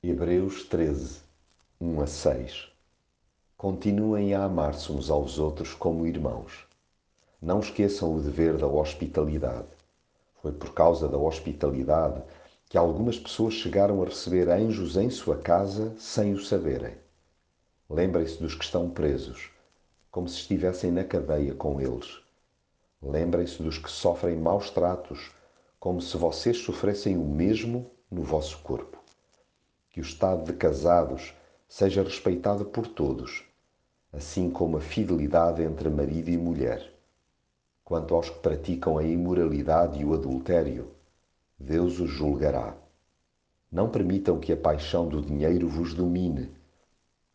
Hebreus 13, 1 a 6 Continuem a amar-se uns aos outros como irmãos. Não esqueçam o dever da hospitalidade. Foi por causa da hospitalidade que algumas pessoas chegaram a receber anjos em sua casa sem o saberem. Lembrem-se dos que estão presos, como se estivessem na cadeia com eles. Lembrem-se dos que sofrem maus tratos, como se vocês sofressem o mesmo no vosso corpo. Que o estado de casados seja respeitado por todos, assim como a fidelidade entre marido e mulher. Quanto aos que praticam a imoralidade e o adultério, Deus os julgará. Não permitam que a paixão do dinheiro vos domine.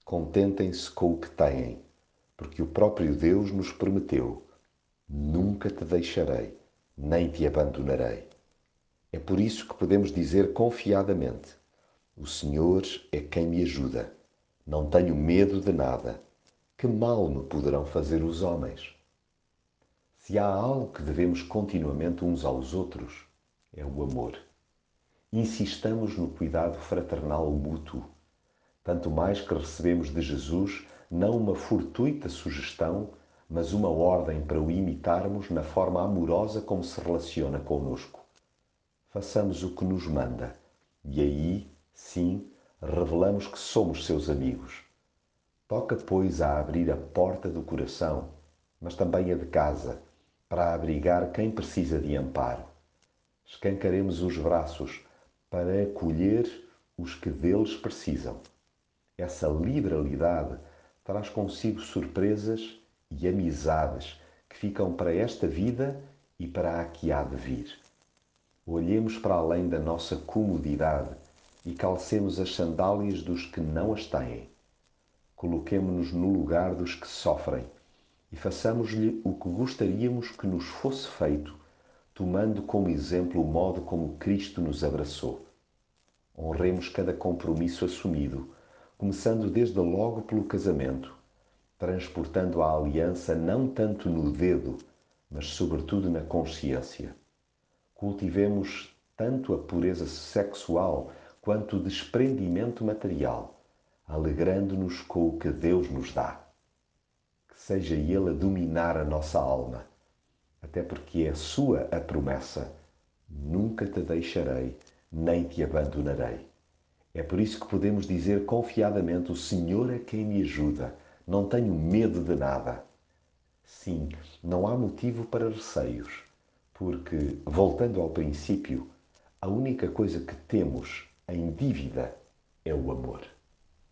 Contentem-se com o que têm, porque o próprio Deus nos prometeu: Nunca te deixarei, nem te abandonarei. É por isso que podemos dizer confiadamente: O Senhor é quem me ajuda. Não tenho medo de nada. Que mal me poderão fazer os homens? Se há algo que devemos continuamente uns aos outros, é o amor. Insistamos no cuidado fraternal mútuo, tanto mais que recebemos de Jesus não uma fortuita sugestão, mas uma ordem para o imitarmos na forma amorosa como se relaciona conosco façamos o que nos manda. E aí, sim, revelamos que somos seus amigos. Toca, pois, a abrir a porta do coração, mas também a de casa, para abrigar quem precisa de amparo. Escancaremos os braços para acolher os que deles precisam. Essa liberalidade traz consigo surpresas e amizades que ficam para esta vida e para a que há de vir. Olhemos para além da nossa comodidade e calcemos as sandálias dos que não as têm. Coloquemo-nos no lugar dos que sofrem e façamos-lhe o que gostaríamos que nos fosse feito, tomando como exemplo o modo como Cristo nos abraçou. Honremos cada compromisso assumido, começando desde logo pelo casamento, transportando a aliança não tanto no dedo, mas sobretudo na consciência cultivemos tanto a pureza sexual quanto desprendimento material, alegrando-nos com o que Deus nos dá. Que seja Ele a dominar a nossa alma, até porque é Sua a promessa: nunca te deixarei, nem te abandonarei. É por isso que podemos dizer confiadamente: O Senhor é quem me ajuda, não tenho medo de nada. Sim, não há motivo para receios porque, voltando ao princípio, a única coisa que temos em dívida é o amor.